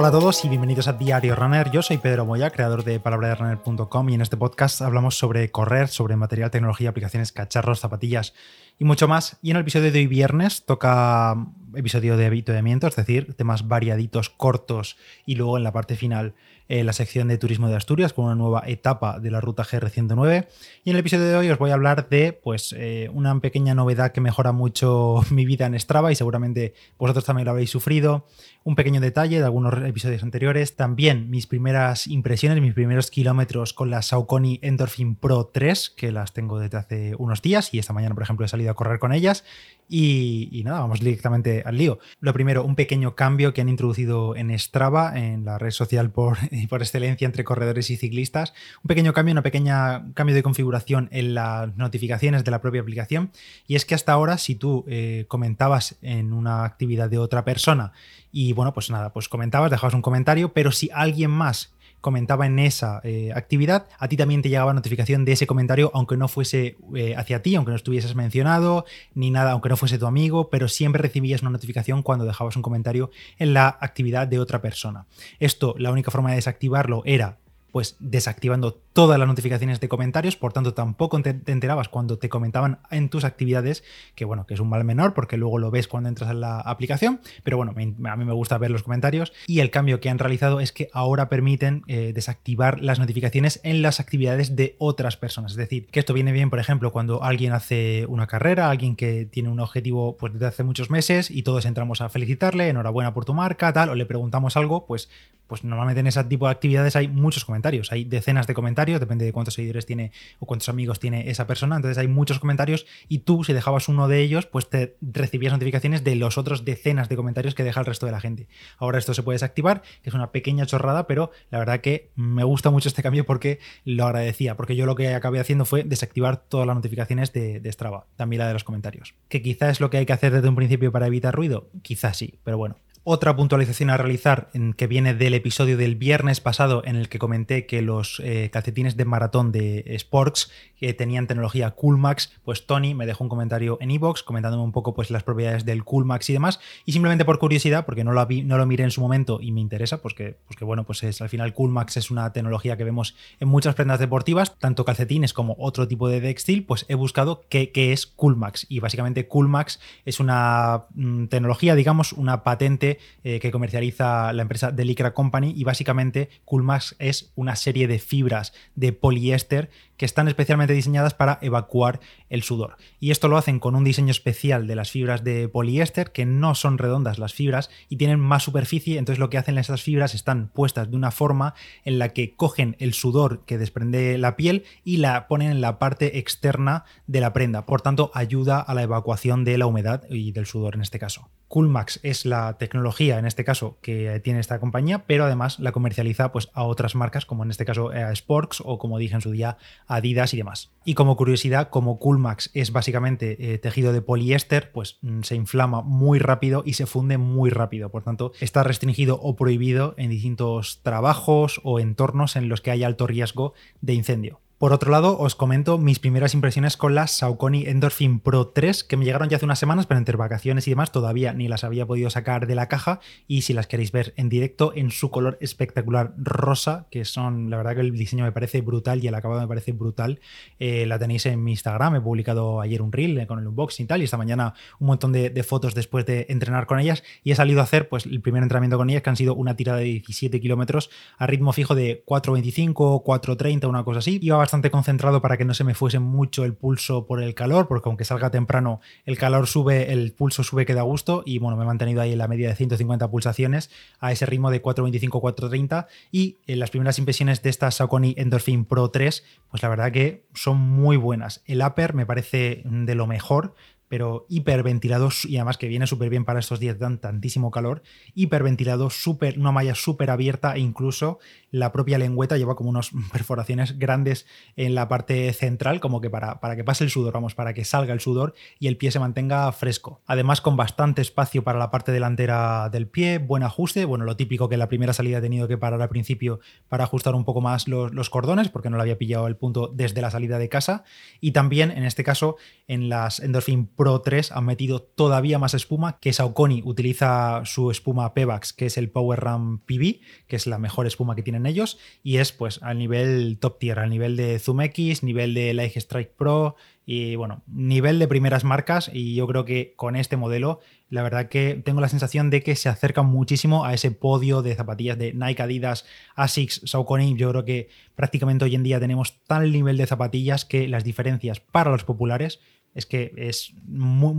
Hola a todos y bienvenidos a Diario Runner. Yo soy Pedro Moya, creador de palabraderunner.com y en este podcast hablamos sobre correr, sobre material, tecnología, aplicaciones, cacharros, zapatillas y mucho más. Y en el episodio de hoy viernes toca episodio de avituallamiento, es decir, temas variaditos, cortos y luego en la parte final eh, la sección de turismo de Asturias con una nueva etapa de la ruta GR109. Y en el episodio de hoy os voy a hablar de pues, eh, una pequeña novedad que mejora mucho mi vida en Strava y seguramente vosotros también lo habréis sufrido. Un pequeño detalle de algunos episodios anteriores. También mis primeras impresiones, mis primeros kilómetros con la Saucony Endorphin Pro 3, que las tengo desde hace unos días y esta mañana, por ejemplo, he salido a correr con ellas. Y, nada, vamos directamente al lío. Lo primero, un pequeño cambio que han introducido en Strava, en la red social por, por excelencia entre corredores y ciclistas. Un pequeño cambio, una pequeña cambio de configuración en las notificaciones de la propia aplicación. Y es que hasta ahora, si tú eh, comentabas en una actividad de otra persona y bueno, pues nada, pues comentabas, dejabas un comentario, pero si alguien más comentaba en esa eh, actividad, a ti también te llegaba notificación de ese comentario, aunque no fuese eh, hacia ti, aunque no estuvieses mencionado, ni nada, aunque no fuese tu amigo, pero siempre recibías una notificación cuando dejabas un comentario en la actividad de otra persona. Esto, la única forma de desactivarlo era pues desactivando todas las notificaciones de comentarios, por tanto tampoco te, enterabas cuando te comentaban en tus actividades, que bueno, que es un mal menor porque luego lo ves cuando entras en la aplicación, pero bueno, a mí me gusta ver los comentarios. Y el cambio que han realizado es que ahora permiten eh, desactivar las notificaciones en las actividades de otras personas, es decir, que esto viene bien, por ejemplo, cuando alguien hace una carrera, alguien que tiene un objetivo pues desde hace muchos meses y todos entramos a felicitarle, enhorabuena por tu marca, tal, o le preguntamos algo, pues pues normalmente en ese tipo de actividades hay muchos comentarios, hay decenas de comentarios, depende de cuántos seguidores tiene o cuántos amigos tiene esa persona, entonces hay muchos comentarios y tú si dejabas uno de ellos, pues te recibías notificaciones de los otros decenas de comentarios que deja el resto de la gente. Ahora esto se puede desactivar, que es una pequeña chorrada, pero la verdad que me gusta mucho este cambio porque lo agradecía, porque yo lo que acabé haciendo fue desactivar todas las notificaciones de, de Strava, también la de los comentarios. Que quizás es lo que hay que hacer desde un principio para evitar ruido, quizás sí, pero bueno, otra puntualización a realizar que viene del episodio del viernes pasado en el que comenté que los eh, calcetines de maratón de Sports que tenían tecnología Coolmax, pues Tony me dejó un comentario en iBox comentándome un poco pues las propiedades del Coolmax y demás. Y simplemente por curiosidad porque no lo, vi, no lo miré en su momento y me interesa pues que, pues que bueno pues es al final Coolmax es una tecnología que vemos en muchas prendas deportivas tanto calcetines como otro tipo de textil pues he buscado qué, qué es Coolmax. Y básicamente Coolmax es una mm, tecnología digamos una patente eh, que comercializa la empresa Delicra Company y básicamente Coolmax es una serie de fibras de poliéster que están especialmente diseñadas para evacuar el sudor. Y esto lo hacen con un diseño especial de las fibras de poliéster, que no son redondas las fibras y tienen más superficie, entonces lo que hacen esas fibras están puestas de una forma en la que cogen el sudor que desprende la piel y la ponen en la parte externa de la prenda, por tanto ayuda a la evacuación de la humedad y del sudor en este caso. Coolmax es la tecnología en este caso que tiene esta compañía, pero además la comercializa pues a otras marcas como en este caso a Sports o como dije en su día Adidas y demás. Y como curiosidad, como Coolmax es básicamente eh, tejido de poliéster, pues mm, se inflama muy rápido y se funde muy rápido. Por tanto, está restringido o prohibido en distintos trabajos o entornos en los que hay alto riesgo de incendio. Por otro lado, os comento mis primeras impresiones con la Saucony Endorphin Pro 3, que me llegaron ya hace unas semanas, pero entre vacaciones y demás todavía ni las había podido sacar de la caja. Y si las queréis ver en directo, en su color espectacular rosa, que son, la verdad que el diseño me parece brutal y el acabado me parece brutal, eh, la tenéis en mi Instagram. He publicado ayer un reel eh, con el unboxing y tal, y esta mañana un montón de, de, fotos después de entrenar con ellas. Y he salido a hacer pues el primer entrenamiento con ellas, que han sido una tirada de 17 kilómetros a ritmo fijo de 4.25, 4.30, una cosa así. Iba bastante concentrado para que no se me fuese mucho el pulso por el calor, porque aunque salga temprano, el calor sube, el pulso sube que da gusto. Y bueno, me he mantenido ahí en la media de 150 pulsaciones a ese ritmo de 4.25-4.30. Y en las primeras impresiones de esta Saucony Endorphin Pro 3, pues la verdad que son muy buenas. El upper me parece de lo mejor pero hiperventilado y además que viene súper bien para estos días dan tantísimo calor, hiperventilado, super, una malla súper abierta e incluso la propia lengüeta lleva como unas perforaciones grandes en la parte central, como que para, para que pase el sudor, vamos, para que salga el sudor y el pie se mantenga fresco. Además con bastante espacio para la parte delantera del pie, buen ajuste, bueno, lo típico que en la primera salida he tenido que parar al principio para ajustar un poco más los, los cordones, porque no lo había pillado el punto desde la salida de casa, y también en este caso en las Endorphin Pro 3 han metido todavía más espuma, que Saucony utiliza su espuma Pebax, que es el Power Ram PB, que es la mejor espuma que tienen ellos, y es pues al nivel top tier, al nivel de Zoom X, nivel de Light Strike Pro, y bueno, nivel de primeras marcas y yo creo que con este modelo la verdad que tengo la sensación de que se acercan muchísimo a ese podio de zapatillas de Nike, Adidas, Asics, Saucony. Yo creo que prácticamente hoy en día tenemos tal nivel de zapatillas que las diferencias para los populares es que es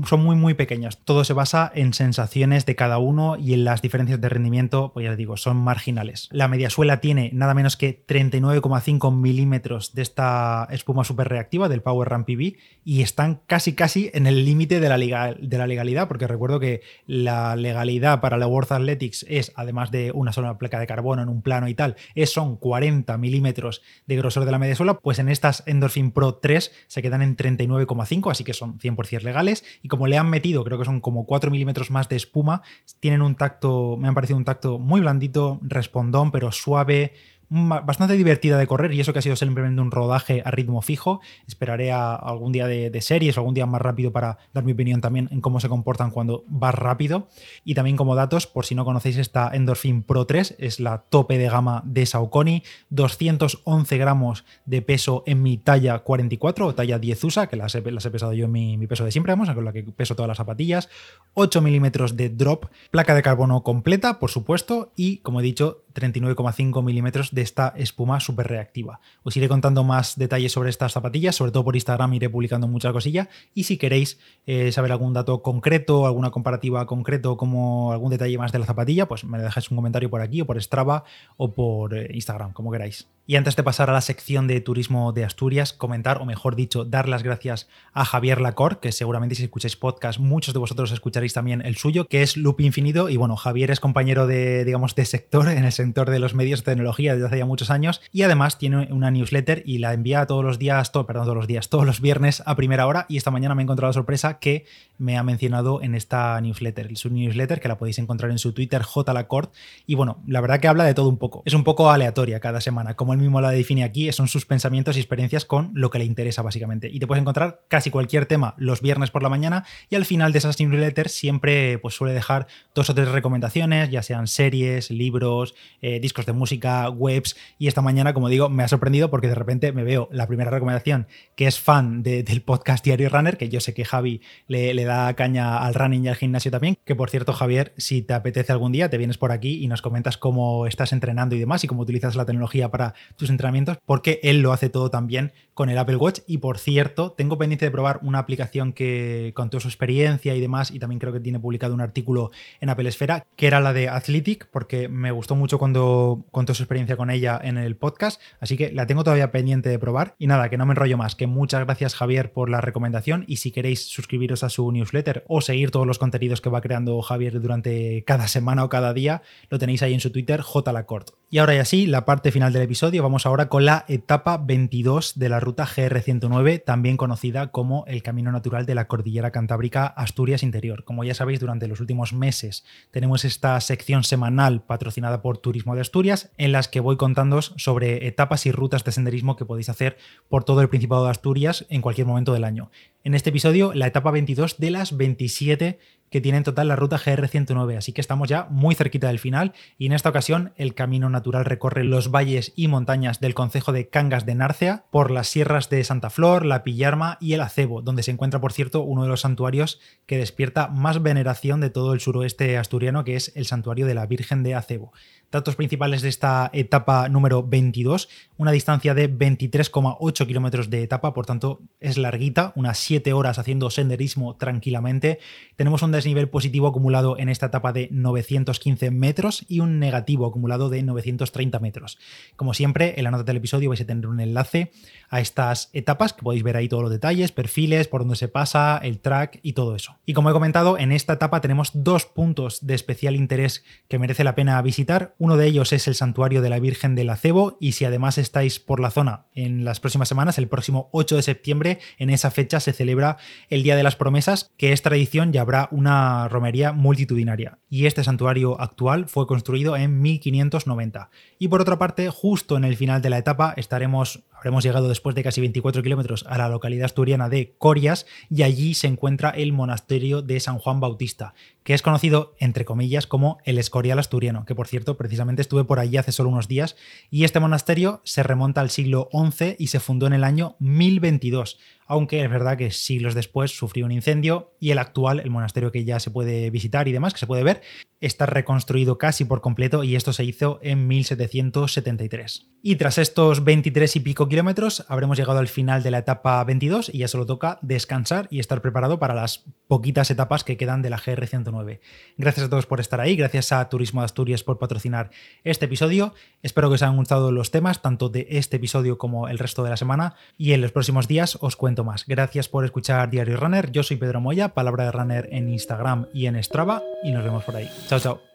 son muy muy pequeñas. Todo se basa en sensaciones de cada uno y en las diferencias de rendimiento, pues ya digo, son marginales. La mediasuela tiene nada menos que 39,5 milímetros de esta espuma super reactiva del Power Run PB y están casi casi en el límite de, la de la legalidad, porque recuerdo que la legalidad para la World Athletics es, además de una sola placa de carbono en un plano y tal, es, son 40 milímetros de grosor de la mediasuela, pues en estas Endorphin Pro 3 se quedan en 39,5, que que son 100% legales. Y como le han metido, creo que son como 4 milímetros más de espuma, tienen un tacto, me han parecido un tacto muy blandito, respondón, pero suave, bastante divertida de correr y eso que ha sido simplemente un rodaje a ritmo fijo. Esperaré a algún día de, series o algún día más rápido para dar mi opinión también en cómo se comportan cuando vas rápido. Y también como datos, por si no conocéis esta Endorphin Pro 3, es la tope de gama de Saucony, 211 gramos de peso en mi talla 44 o talla 10 USA, que las he, pesado yo en mi, peso de siempre, vamos, con la que peso todas las zapatillas, 8 milímetros de drop, placa de carbono completa, por supuesto, y como he dicho, 39,5 milímetros de esta espuma súper reactiva. Os iré contando más detalles sobre estas zapatillas, sobre todo por Instagram iré publicando mucha cosilla y si queréis eh, saber algún dato concreto, alguna comparativa concreto, como algún detalle más de la zapatilla, pues me dejáis un comentario por aquí o por Strava o por eh, Instagram, como queráis. Y antes de pasar a la sección de turismo de Asturias, comentar, o mejor dicho, dar las gracias a Javier Lacor, que seguramente si escucháis podcast, muchos de vosotros escucharéis también el suyo, que es Loop Infinito. Y bueno, Javier es compañero de, digamos, de sector en el sector de los medios de tecnología desde hace ya muchos años. Y además tiene una newsletter y la envía todos los días, perdón, todos los días, todos los viernes a primera hora. Y esta mañana me he encontrado la sorpresa que me ha mencionado en esta newsletter. Su newsletter, que la podéis encontrar en su Twitter, JLacort. Y bueno, la verdad que habla de todo un poco. Es un poco aleatoria cada semana, como el mismo la define aquí, son sus pensamientos y experiencias con lo que le interesa básicamente. Y te puedes encontrar casi cualquier tema los viernes por la mañana y al final de esas newsletters siempre pues, suele dejar dos o tres recomendaciones, ya sean series, libros, eh, discos de música, webs. Y esta mañana, como digo, me ha sorprendido porque de repente me veo la primera recomendación que es fan del podcast Diario Runner, que yo sé que Javi le, le da caña al running y al gimnasio también. Que por cierto, Javier, si te apetece algún día, te vienes por aquí y nos comentas cómo estás entrenando y demás y cómo utilizas la tecnología para tus entrenamientos porque él lo hace todo también con el Apple Watch. Y por cierto, tengo pendiente de probar una aplicación que contó su experiencia y demás, y también creo que tiene publicado un artículo en Apple Esfera, que era la de Athletic, porque me gustó mucho cuando contó su experiencia con ella en el podcast. Así que la tengo todavía pendiente de probar. Y nada, que no me enrollo más, que muchas gracias Javier por la recomendación. Y si queréis suscribiros a su newsletter o seguir todos los contenidos que va creando Javier durante cada semana o cada día, lo tenéis ahí en su Twitter, JLacort. Y ahora ya sí, la parte final del episodio, vamos ahora con la etapa 22 de la ruta GR109, también conocida como el Camino Natural de la Cordillera Cantábrica Asturias Interior. Como ya sabéis, durante los últimos meses tenemos esta sección semanal patrocinada por Turismo de Asturias, en las que voy contándoos sobre etapas y rutas de senderismo que podéis hacer por todo el Principado de Asturias en cualquier momento del año. En este episodio, la etapa 22 de las 27 que tiene en total la ruta GR109, así que estamos ya muy cerquita del final y en esta ocasión el camino natural recorre los valles y montañas del concejo de Cangas de Narcea por las sierras de Santa Flor, La Pillarma y el Acebo, donde se encuentra por cierto uno de los santuarios que despierta más veneración de todo el suroeste asturiano, que es el santuario de la Virgen de Acebo. Datos principales de esta etapa número 22, una distancia de 23,8 kilómetros de etapa, por tanto es larguita, unas 7 horas haciendo senderismo tranquilamente. Tenemos un desnivel positivo acumulado en esta etapa de 915 metros y un negativo acumulado de 930 metros. Como siempre, en la nota del episodio vais a tener un enlace a estas etapas, que podéis ver ahí todos los detalles, perfiles, por dónde se pasa, el track y todo eso. Y como he comentado, en esta etapa tenemos dos puntos de especial interés que merece la pena visitar. Uno de ellos es el santuario de la Virgen del Acebo y si además estáis por la zona en las próximas semanas, el próximo 8 de septiembre, en esa fecha se celebra el Día de las Promesas, que es tradición y habrá una romería multitudinaria. Y este santuario actual fue construido en 1590. Y por otra parte, justo en el final de la etapa estaremos Habremos llegado después de casi 24 kilómetros a la localidad asturiana de Corias y allí se encuentra el monasterio de San Juan Bautista, que es conocido, entre comillas, como el Escorial Asturiano, que por cierto, precisamente estuve por allí hace solo unos días, y este monasterio se remonta al siglo XI y se fundó en el año 1022, aunque es verdad que siglos después sufrió un incendio y el actual, el monasterio que ya se puede visitar y demás, que se puede ver, está reconstruido casi por completo y esto se hizo en 1773. Y tras estos 23 y pico kilómetros habremos llegado al final de la etapa 22 y ya solo toca descansar y estar preparado para las poquitas etapas que quedan de la GR109. Gracias a todos por estar ahí, gracias a Turismo de Asturias por patrocinar este episodio. Espero que os hayan gustado los temas, tanto de este episodio como el resto de la semana, y en los próximos días os cuento más. Gracias por escuchar Diario Runner. Yo soy Pedro Moya, palabra de runner en Instagram y en Strava, y nos vemos por ahí. Chao, chao.